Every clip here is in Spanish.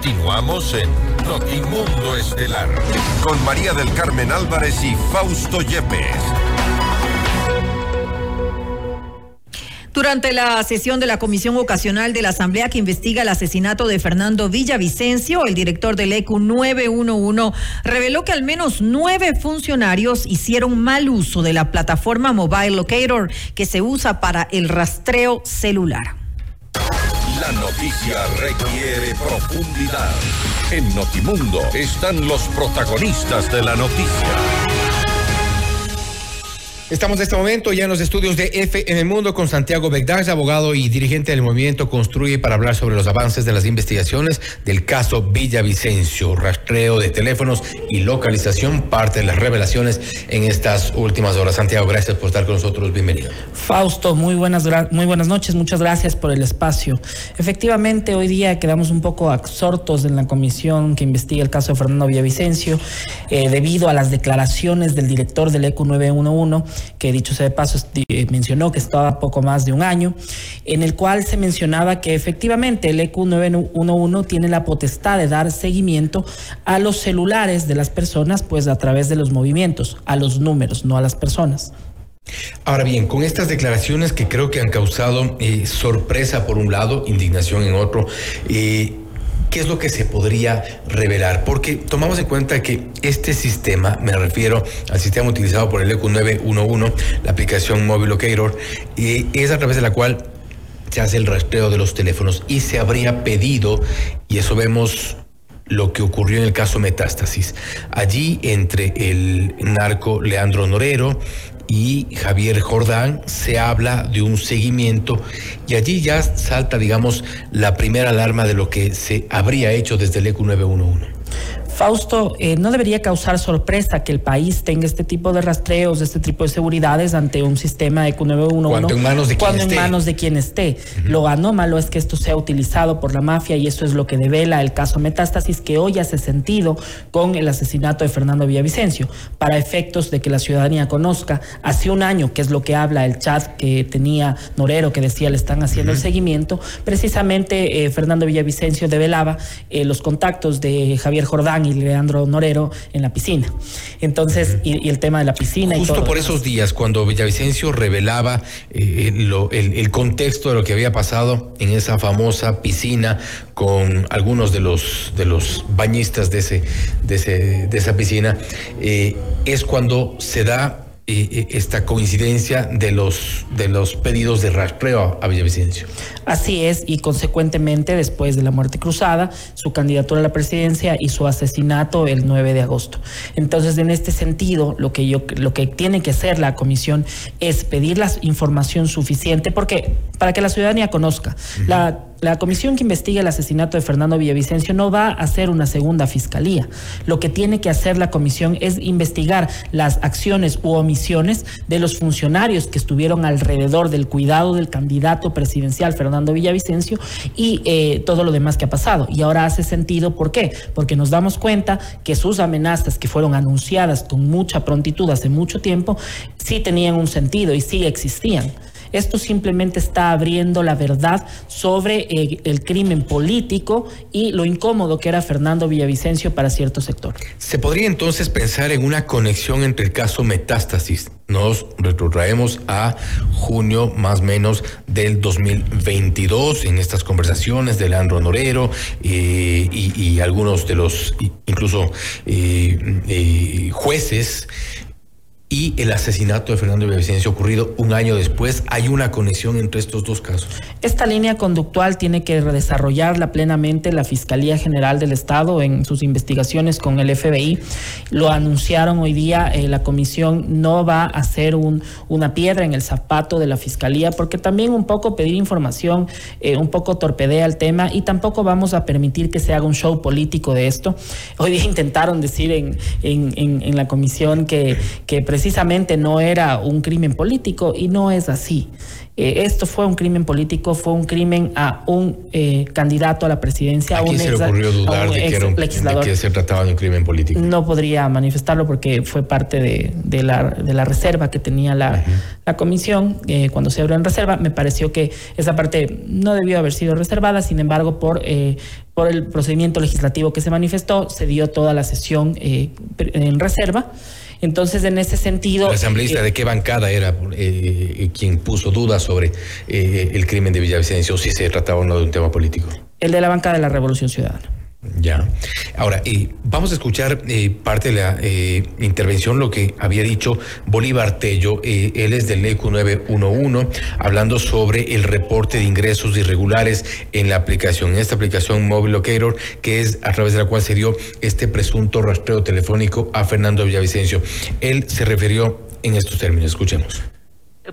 Continuamos en Notimundo Estelar con María del Carmen Álvarez y Fausto Yepes. Durante la sesión de la Comisión Ocasional de la Asamblea que investiga el asesinato de Fernando Villavicencio, el director del ECU 911 reveló que al menos nueve funcionarios hicieron mal uso de la plataforma Mobile Locator que se usa para el rastreo celular. La noticia requiere profundidad. En Notimundo están los protagonistas de la noticia. Estamos en este momento ya en los estudios de FM Mundo con Santiago Begdash, abogado y dirigente del movimiento Construye para hablar sobre los avances de las investigaciones del caso Villavicencio, rastreo de teléfonos y localización, parte de las revelaciones en estas últimas horas. Santiago, gracias por estar con nosotros. Bienvenido. Fausto, muy buenas, muy buenas noches, muchas gracias por el espacio. Efectivamente, hoy día quedamos un poco absortos en la comisión que investiga el caso de Fernando Villavicencio, eh, debido a las declaraciones del director del ECU 911 que dicho sea de paso eh, mencionó que estaba poco más de un año, en el cual se mencionaba que efectivamente el EQ 911 tiene la potestad de dar seguimiento a los celulares de las personas, pues a través de los movimientos, a los números, no a las personas. Ahora bien, con estas declaraciones que creo que han causado eh, sorpresa por un lado, indignación en otro, eh, ¿Qué es lo que se podría revelar? Porque tomamos en cuenta que este sistema, me refiero al sistema utilizado por el ECU 911, la aplicación Mobile Locator, eh, es a través de la cual se hace el rastreo de los teléfonos y se habría pedido, y eso vemos lo que ocurrió en el caso Metástasis. Allí entre el narco Leandro Norero y Javier Jordán se habla de un seguimiento y allí ya salta, digamos, la primera alarma de lo que se habría hecho desde el ECU 911. Fausto, eh, no debería causar sorpresa que el país tenga este tipo de rastreos, este tipo de seguridades ante un sistema de Q911 cuando en manos de quien cuando esté. en manos de quien esté. Lo anómalo es que esto sea utilizado por la mafia y eso es lo que devela el caso Metástasis que hoy hace sentido con el asesinato de Fernando Villavicencio, para efectos de que la ciudadanía conozca. Hace un año, que es lo que habla el chat que tenía Norero, que decía le están haciendo el seguimiento, precisamente eh, Fernando Villavicencio develaba eh, los contactos de Javier Jordán y Leandro Norero en la piscina. Entonces, y, el tema de la piscina Justo y todo. por esos días, cuando Villavicencio revelaba eh, lo- el, el contexto de lo que había pasado en esa famosa piscina con algunos de los de los bañistas de ese de ese de esa piscina, eh, es cuando se da eh, eh, esta coincidencia de los de los pedidos de rastreo a, a Villavicencio. Así es, y consecuentemente, después de la muerte cruzada, su candidatura a la presidencia y su asesinato el 9 de agosto. Entonces, en este sentido, lo que yo lo que tiene que hacer la comisión es pedir la información suficiente, porque para que la ciudadanía conozca, la la comisión que investiga el asesinato de Fernando Villavicencio no va a hacer una segunda fiscalía. Lo que tiene que hacer la comisión es investigar las acciones u omisiones de los funcionarios que estuvieron alrededor del cuidado del candidato presidencial Fernando Villavicencio y eh, todo lo demás que ha pasado. Y ahora hace sentido, ¿por qué? Porque nos damos cuenta que sus amenazas que fueron anunciadas con mucha prontitud hace mucho tiempo, sí tenían un sentido y sí existían. Esto simplemente está abriendo la verdad sobre eh, el crimen político y lo incómodo que era Fernando Villavicencio para cierto sector. Se podría entonces pensar en una conexión entre el caso Metástasis. Nos retrotraemos a junio más o menos del 2022 en estas conversaciones de Leandro Norero eh, y, algunos de los incluso eh, jueces y el asesinato de Fernando Villavicencio ocurrido un año después. Hay una conexión entre estos dos casos. Esta línea conductual tiene que desarrollarla plenamente la Fiscalía General del Estado en sus investigaciones con el FBI. Lo anunciaron hoy día, eh, la comisión no va a ser un, una piedra en el zapato de la Fiscalía porque también un poco pedir información, eh, un poco torpedea el tema y tampoco vamos a permitir que se haga un show político de esto. Hoy día intentaron decir en, en, en, en la comisión que, que precisamente no era un crimen político y no es así. Eh, esto fue un crimen político, fue un crimen a un eh, candidato a la presidencia. ¿A, quién se le ocurrió dudar de que, era un, de que se trataba de un crimen político? No podría manifestarlo porque fue parte de, de, la, de la, reserva que tenía la, la comisión eh, cuando se abrió en reserva. Me pareció que esa parte no debió haber sido reservada, sin embargo, por por el procedimiento legislativo que se manifestó, se dio toda la sesión en reserva. Entonces, en ese sentido... ¿El asambleísta eh, de qué bancada era eh, quien puso dudas sobre eh, el crimen de Villavicencio, si se trataba o no de un tema político? El de la bancada de la Revolución Ciudadana. Ya. Ahora, eh, vamos a escuchar eh, parte de la eh, intervención, lo que había dicho Bolívar Tello. él es del ECU 911, hablando sobre el reporte de ingresos irregulares en la aplicación, en esta aplicación Mobile Locator, que es a través de la cual se dio este presunto rastreo telefónico a Fernando Villavicencio. Él se refirió en estos términos. Escuchemos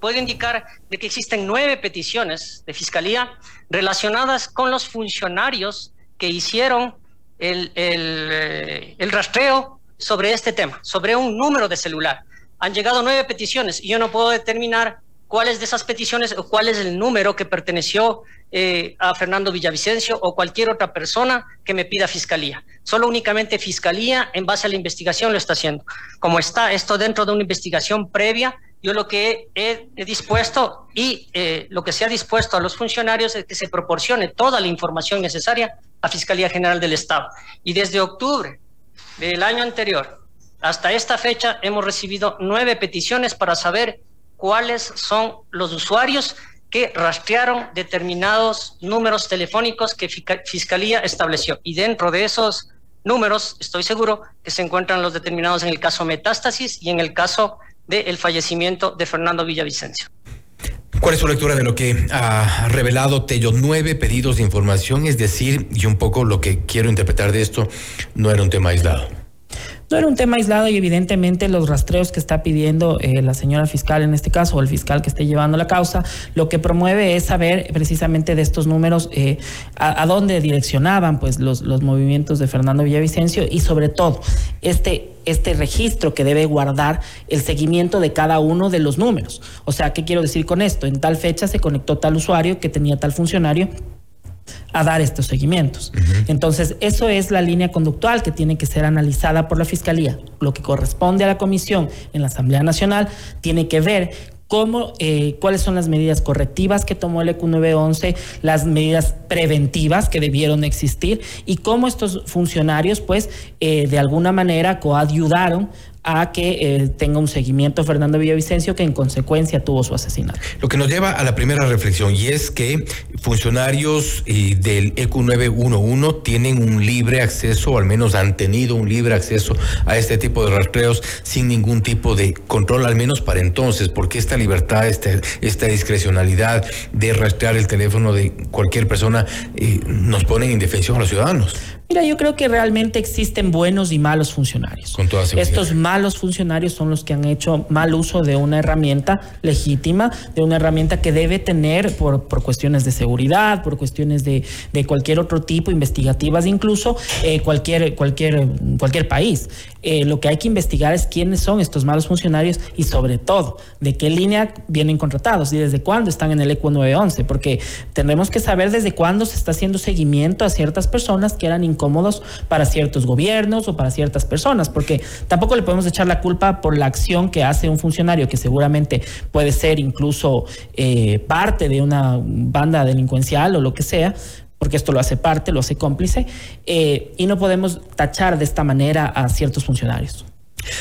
puedo indicar que existen nueve peticiones de fiscalía relacionadas con los funcionarios que hicieron el, eh, el, rastreo sobre este tema, sobre un número de celular. Han llegado nueve peticiones y yo no puedo determinar cuáles de esas peticiones o cuál es el número que perteneció eh, a Fernando Villavicencio o cualquier otra persona que me pida fiscalía. Solo únicamente fiscalía en base a la investigación lo está haciendo. Como está esto dentro de una investigación previa, yo lo que he, dispuesto y eh, lo que se ha dispuesto a los funcionarios es que se proporcione toda la información necesaria a Fiscalía General del Estado. Y desde octubre del año anterior hasta esta fecha hemos recibido nueve peticiones para saber cuáles son los usuarios que rastrearon determinados números telefónicos que Fiscalía estableció. Y dentro de esos números, estoy seguro que se encuentran los determinados en el caso Metástasis y en el caso del fallecimiento de Fernando Villavicencio. ¿Cuál es su lectura de lo que ha revelado Tello? Nueve pedidos de información, es decir, y un poco lo que quiero interpretar de esto, no era un tema aislado. No era un tema aislado y evidentemente los rastreos que está pidiendo eh, la señora fiscal en este caso o el fiscal que esté llevando la causa, lo que promueve es saber precisamente de estos números eh, a, dónde direccionaban pues los, los movimientos de Fernando Villavicencio y sobre todo este este registro que debe guardar el seguimiento de cada uno de los números. O sea, ¿qué quiero decir con esto? En tal fecha se conectó tal usuario que tenía tal funcionario a dar estos seguimientos. Entonces, eso es la línea conductual que tiene que ser analizada por la Fiscalía. Lo que corresponde a la Comisión en la Asamblea Nacional tiene que ver cómo, eh, cuáles son las medidas correctivas que tomó el EQ 911, las medidas preventivas que debieron existir y cómo estos funcionarios, pues, eh, de alguna manera coayudaron a que eh, tenga un seguimiento Fernando Villavicencio, que en consecuencia tuvo su asesinato. Lo que nos lleva a la primera reflexión, y es que funcionarios eh, del EQ 911 tienen un libre acceso, o al menos han tenido un libre acceso a este tipo de rastreos sin ningún tipo de control, al menos para entonces, porque esta libertad, esta, esta discrecionalidad de rastrear el teléfono de cualquier persona eh, nos pone en indefensión a los ciudadanos. Mira, yo creo que realmente existen buenos y malos funcionarios. Con toda Estos malos funcionarios son los que han hecho mal uso de una herramienta legítima, de una herramienta que debe tener por, por cuestiones de seguridad, por cuestiones de, de cualquier otro tipo, investigativas incluso, eh, cualquier, cualquier, cualquier país. Eh, lo que hay que investigar es quiénes son estos malos funcionarios y sobre todo de qué línea vienen contratados y desde cuándo están en el ECU 911, porque tendremos que saber desde cuándo se está haciendo seguimiento a ciertas personas que eran incómodos para ciertos gobiernos o para ciertas personas, porque tampoco le podemos echar la culpa por la acción que hace un funcionario que seguramente puede ser incluso eh, parte de una banda delincuencial o lo que sea, porque esto lo hace parte, lo hace cómplice, eh, y no podemos tachar de esta manera a ciertos funcionarios.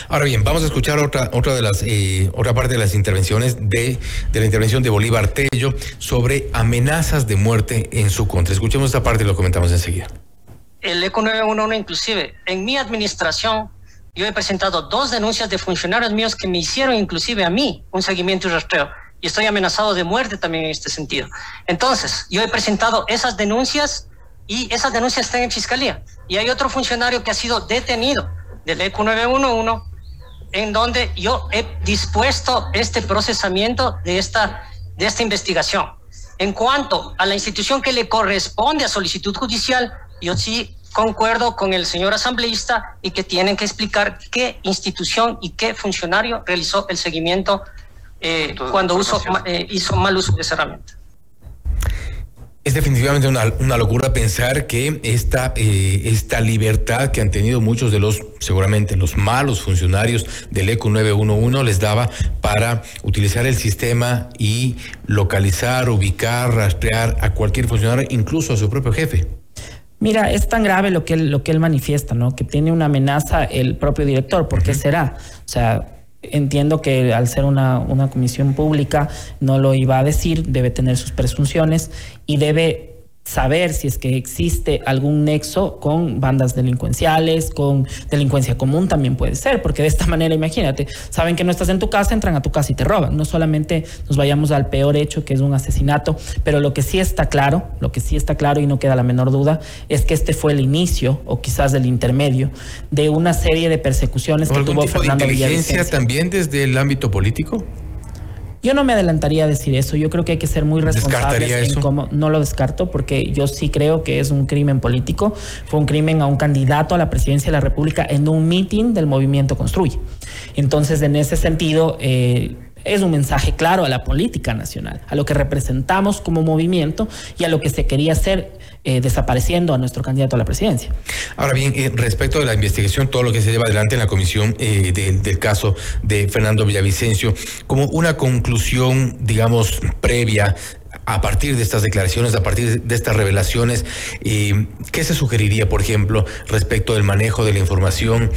Ahora bien, vamos a escuchar otra, otra de las, eh, otra parte de las intervenciones de, de la intervención de Bolívar Tello sobre amenazas de muerte en su contra. Escuchemos esta parte y lo comentamos enseguida. El ECO 911 inclusive, en mi administración, yo he presentado dos denuncias de funcionarios míos que me hicieron inclusive a mí un seguimiento y rastreo y estoy amenazado de muerte también en este sentido. Entonces, yo he presentado esas denuncias y esas denuncias están en fiscalía. Y hay otro funcionario que ha sido detenido del ECU 911 en donde yo he dispuesto este procesamiento de esta, de esta investigación. En cuanto a la institución que le corresponde a solicitud judicial, yo sí concuerdo con el señor asambleísta y que tienen que explicar qué institución y qué funcionario realizó el seguimiento eh, cuando uso, eh, hizo mal uso de esa herramienta. Es definitivamente una, locura pensar que esta, eh, esta libertad que han tenido muchos de los, seguramente los malos funcionarios del ECO 911 les daba para utilizar el sistema y localizar, ubicar, rastrear a cualquier funcionario, incluso a su propio jefe. Mira, es tan grave lo que él, lo que él manifiesta, ¿no? Que tiene una amenaza el propio director. ¿Por qué será? O sea, Entiendo que al ser una, una comisión pública no lo iba a decir, debe tener sus presunciones y debe saber si es que existe algún nexo con bandas delincuenciales, con delincuencia común también puede ser, porque de esta manera, imagínate, saben que no estás en tu casa, entran a tu casa y te roban. No solamente nos vayamos al peor hecho, que es un asesinato, pero lo que sí está claro, lo que sí está claro y no queda la menor duda, es que este fue el inicio, o quizás el intermedio, de una serie de persecuciones que tuvo Fernando de inteligencia también desde el ámbito político? Yo no me adelantaría a decir eso. Yo creo que hay que ser muy responsables en cómo. No lo descarto porque yo sí creo que es un crimen político. Fue un crimen a un candidato a la presidencia de la República en un mitin del movimiento Construye. Entonces, en ese sentido. Eh, es un mensaje claro a la política nacional, a lo que representamos como movimiento y a lo que se quería hacer eh, desapareciendo a nuestro candidato a la presidencia. Ahora bien, eh, respecto de la investigación, todo lo que se lleva adelante en la comisión eh, del caso de Fernando Villavicencio, como una conclusión, digamos, previa a partir de estas declaraciones, a partir de estas revelaciones, ¿qué se sugeriría, por ejemplo, respecto del manejo de la información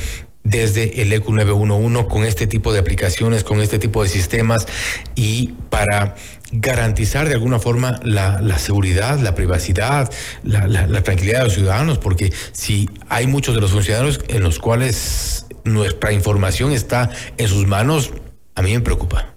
desde el ECU 911 con este tipo de aplicaciones, con este tipo de sistemas y para garantizar de alguna forma la, seguridad, la privacidad, la, la, tranquilidad de los ciudadanos, porque si hay muchos de los funcionarios en los cuales nuestra información está en sus manos, a mí me preocupa.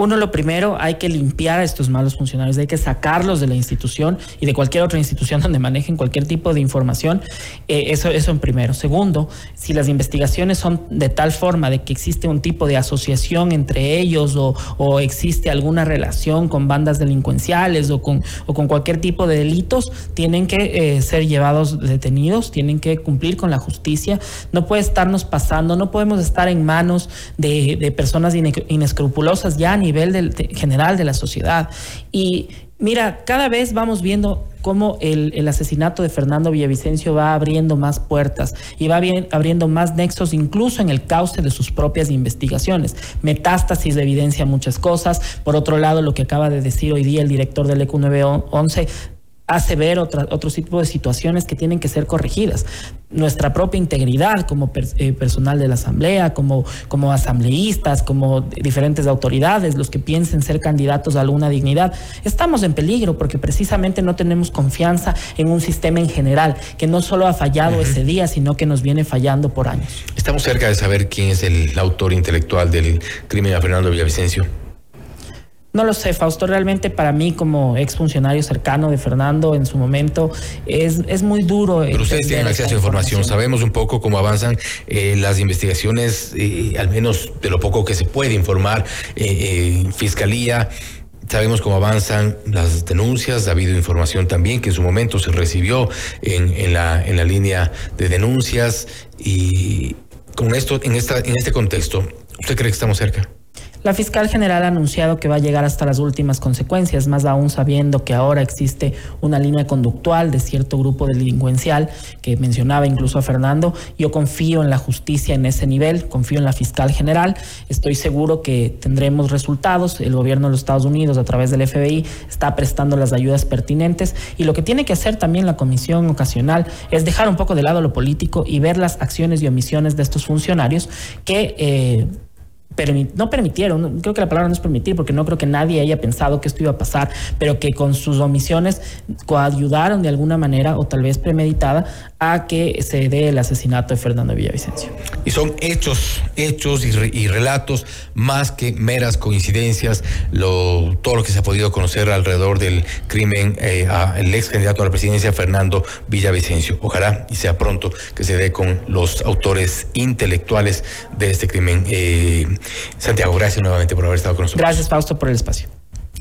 Uno, lo primero, hay que limpiar a estos malos funcionarios, hay que sacarlos de la institución y de cualquier otra institución donde manejen cualquier tipo de información. Eh, eso, eso en primero. Segundo, si las investigaciones son de tal forma de que existe un tipo de asociación entre ellos o, existe alguna relación con bandas delincuenciales o con, o con cualquier tipo de delitos, tienen que eh, ser llevados detenidos, tienen que cumplir con la justicia. No puede estarnos pasando, no podemos estar en manos de, de personas inescrupulosas ya ni nivel del, general de la sociedad. Y mira, cada vez vamos viendo cómo el, asesinato de Fernando Villavicencio va abriendo más puertas y va bien, abriendo más nexos incluso en el cauce de sus propias investigaciones. Metástasis evidencia muchas cosas. Por otro lado, lo que acaba de decir hoy día el director del ECU 911 hace ver otra, otro tipo de situaciones que tienen que ser corregidas. Nuestra propia integridad como eh, personal de la Asamblea, como, como asambleístas, como diferentes autoridades, los que piensen ser candidatos a alguna dignidad, estamos en peligro porque precisamente no tenemos confianza en un sistema en general que no solo ha fallado ese día, sino que nos viene fallando por años. Estamos cerca de saber quién es el autor intelectual del crimen a Fernando Villavicencio. No lo sé, Fausto, realmente para mí como exfuncionario cercano de Fernando en su momento es, es muy duro. Pero ustedes tienen acceso a información. sabemos un poco cómo avanzan eh, las investigaciones, eh, al menos de lo poco que se puede informar, eh, Fiscalía. Sabemos cómo avanzan las denuncias, ha habido información también que en su momento se recibió en, en, la, en la línea de denuncias y con esto, en, esta, en este contexto, ¿usted cree que estamos cerca? La fiscal general ha anunciado que va a llegar hasta las últimas consecuencias, más aún sabiendo que ahora existe una línea conductual de cierto grupo delincuencial que mencionaba incluso a Fernando. Yo confío en la justicia en ese nivel, confío en la fiscal general. Estoy seguro que tendremos resultados. El gobierno de los Estados Unidos, a través del FBI, está prestando las ayudas pertinentes. Y lo que tiene que hacer también la comisión ocasional es dejar un poco de lado lo político y ver las acciones y omisiones de estos funcionarios que. Eh, no permitieron, creo que la palabra no es permitir, porque no creo que nadie haya pensado que esto iba a pasar, pero que con sus omisiones coayudaron de alguna manera, o tal vez premeditada, a que se dé el asesinato de Fernando Villavicencio. Y son hechos, hechos y, relatos más que meras coincidencias, lo, todo lo que se ha podido conocer alrededor del crimen eh, al ex candidato a la presidencia, Fernando Villavicencio. Ojalá y sea pronto que se dé con los autores intelectuales de este crimen. Eh, Santiago, gracias nuevamente por haber estado con nosotros. Gracias, Fausto, por el espacio.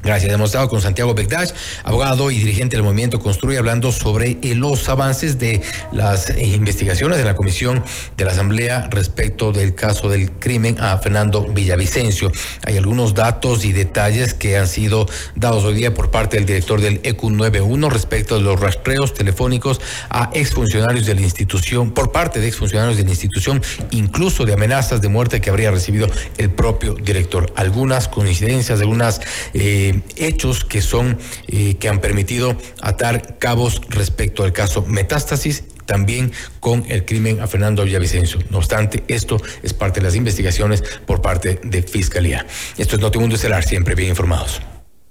Gracias. Hemos estado con Santiago Begdash, abogado y dirigente del movimiento Construye, hablando sobre eh, los avances de las eh, investigaciones de la Comisión de la Asamblea respecto del caso del crimen a Fernando Villavicencio. Hay algunos datos y detalles que han sido dados hoy día por parte del director del ECU 91 respecto de los rastreos telefónicos a exfuncionarios de la institución, por parte de exfuncionarios de la institución, incluso de amenazas de muerte que habría recibido el propio director. Algunas coincidencias, algunas. Eh, hechos que son eh, que han permitido atar cabos respecto al caso Metástasis también con el crimen a Fernando Villavicencio. No obstante, esto es parte de las investigaciones por parte de Fiscalía. Esto es Notimundo Estelar, siempre bien informados.